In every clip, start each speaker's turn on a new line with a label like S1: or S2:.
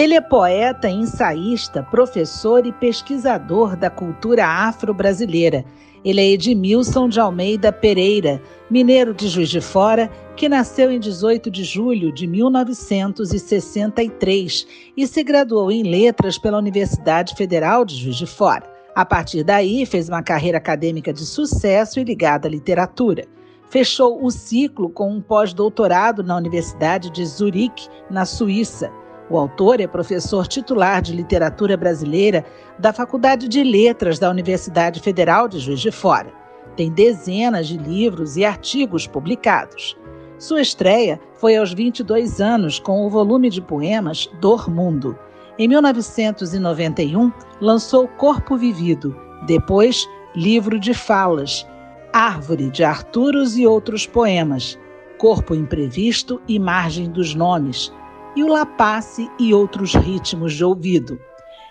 S1: Ele é poeta, ensaísta, professor e pesquisador da cultura afro-brasileira. Ele é Edmilson de Almeida Pereira, mineiro de Juiz de Fora, que nasceu em 18 de julho de 1963 e se graduou em Letras pela Universidade Federal de Juiz de Fora. A partir daí, fez uma carreira acadêmica de sucesso e ligada à literatura. Fechou o ciclo com um pós-doutorado na Universidade de Zurique, na Suíça. O autor é professor titular de literatura brasileira da Faculdade de Letras da Universidade Federal de Juiz de Fora. Tem dezenas de livros e artigos publicados. Sua estreia foi aos 22 anos com o volume de poemas Dor Mundo. Em 1991, lançou Corpo Vivido, depois Livro de Falas, Árvore de Arturos e outros poemas, Corpo Imprevisto e Margem dos Nomes, e o Lapace e outros ritmos de ouvido.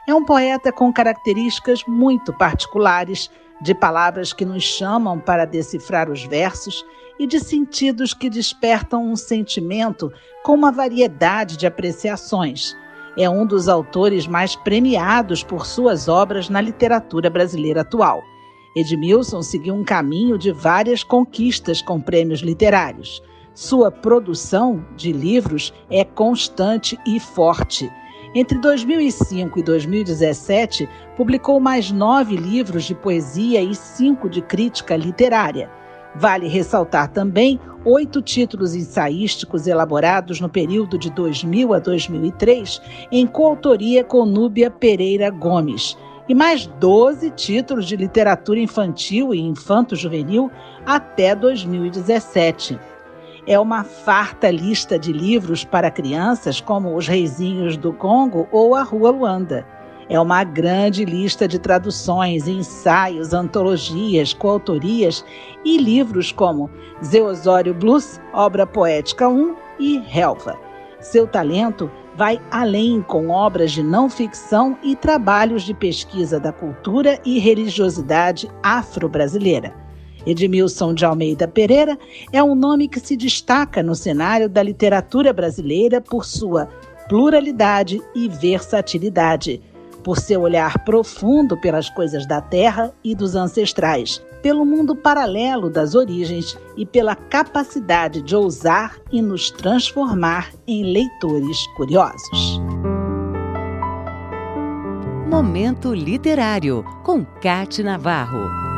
S1: É um poeta com características muito particulares, de palavras que nos chamam para decifrar os versos e de sentidos que despertam um sentimento com uma variedade de apreciações. É um dos autores mais premiados por suas obras na literatura brasileira atual. Edmilson seguiu um caminho de várias conquistas com prêmios literários. Sua produção de livros é constante e forte. Entre 2005 e 2017, publicou mais nove livros de poesia e cinco de crítica literária. Vale ressaltar também oito títulos ensaísticos elaborados no período de 2000 a 2003, em coautoria com Núbia Pereira Gomes, e mais 12 títulos de literatura infantil e infanto-juvenil até 2017. É uma farta lista de livros para crianças, como Os Reizinhos do Congo ou A Rua Luanda. É uma grande lista de traduções, ensaios, antologias, coautorias e livros como Zé Osório Blues, Obra Poética 1 e Helva. Seu talento vai além com obras de não ficção e trabalhos de pesquisa da cultura e religiosidade afro-brasileira. Edmilson de Almeida Pereira é um nome que se destaca no cenário da literatura brasileira por sua pluralidade e versatilidade por seu olhar profundo pelas coisas da terra e dos ancestrais, pelo mundo paralelo das origens e pela capacidade de ousar e nos transformar em leitores curiosos.
S2: Momento Literário, com Cate Navarro.